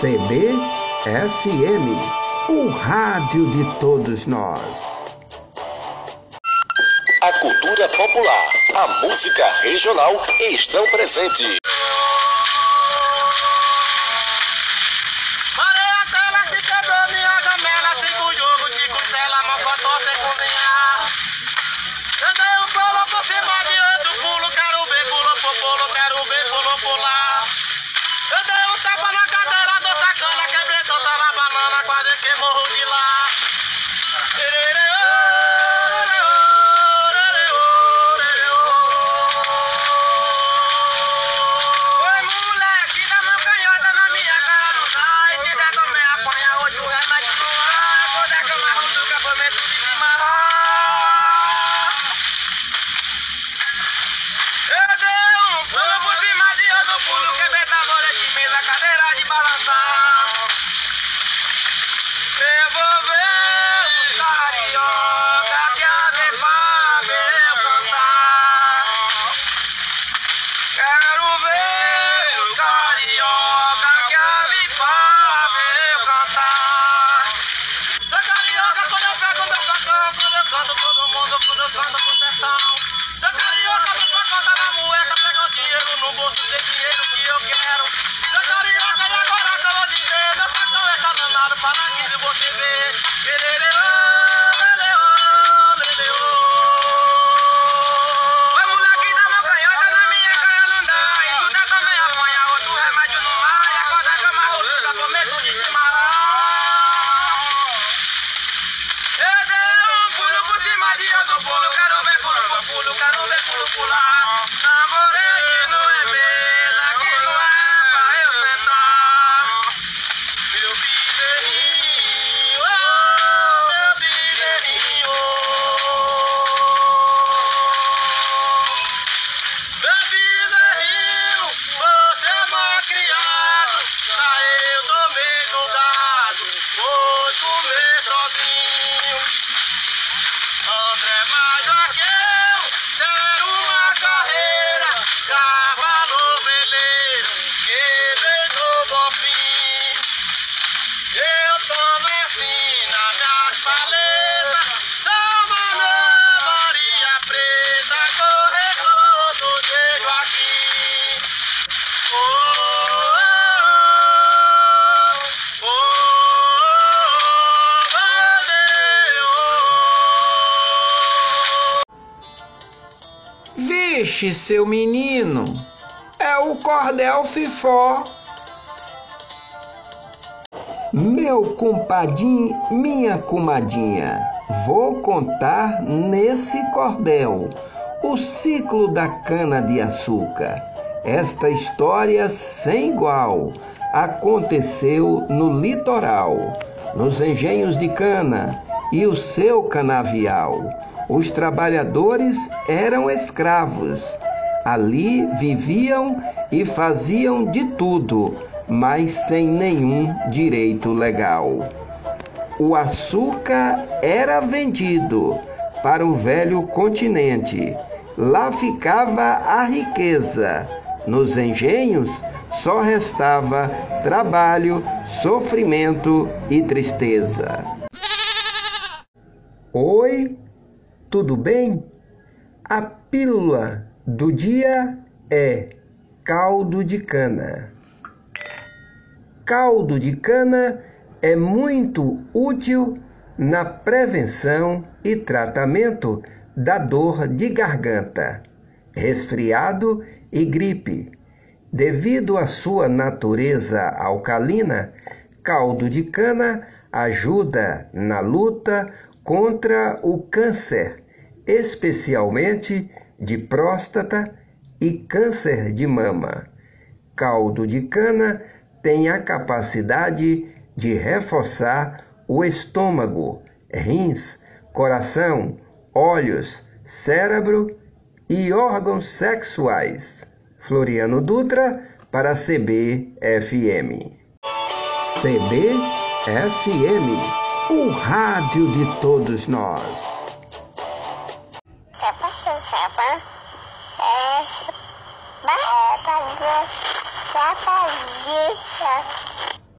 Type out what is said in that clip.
CBFM, o rádio de todos nós. A cultura popular, a música regional estão presentes. que morro de lá. Oi, moleque, dá mão canhota na minha cara, não. E te der apanhar hoje, o resto vai te doar. Vou dar camarão do acampamento de Eu dei um pulo por cima de pulo, Vamos consertar Oh, grandma. Seu menino, é o cordel fifó. Meu compadinho, minha comadinha, vou contar nesse cordel o ciclo da cana-de-açúcar. Esta história sem igual aconteceu no litoral, nos engenhos de cana e o seu canavial os trabalhadores eram escravos. Ali viviam e faziam de tudo, mas sem nenhum direito legal. O açúcar era vendido para o velho continente. Lá ficava a riqueza. Nos engenhos só restava trabalho, sofrimento e tristeza. Oi, tudo bem? A pílula do dia é caldo de cana. Caldo de cana é muito útil na prevenção e tratamento da dor de garganta, resfriado e gripe. Devido à sua natureza alcalina, caldo de cana ajuda na luta contra o câncer, especialmente de próstata e câncer de mama. Caldo de cana tem a capacidade de reforçar o estômago, rins, coração, olhos, cérebro e órgãos sexuais. Floriano Dutra para CBFM. CBFM o rádio de todos nós. se llama es va a estar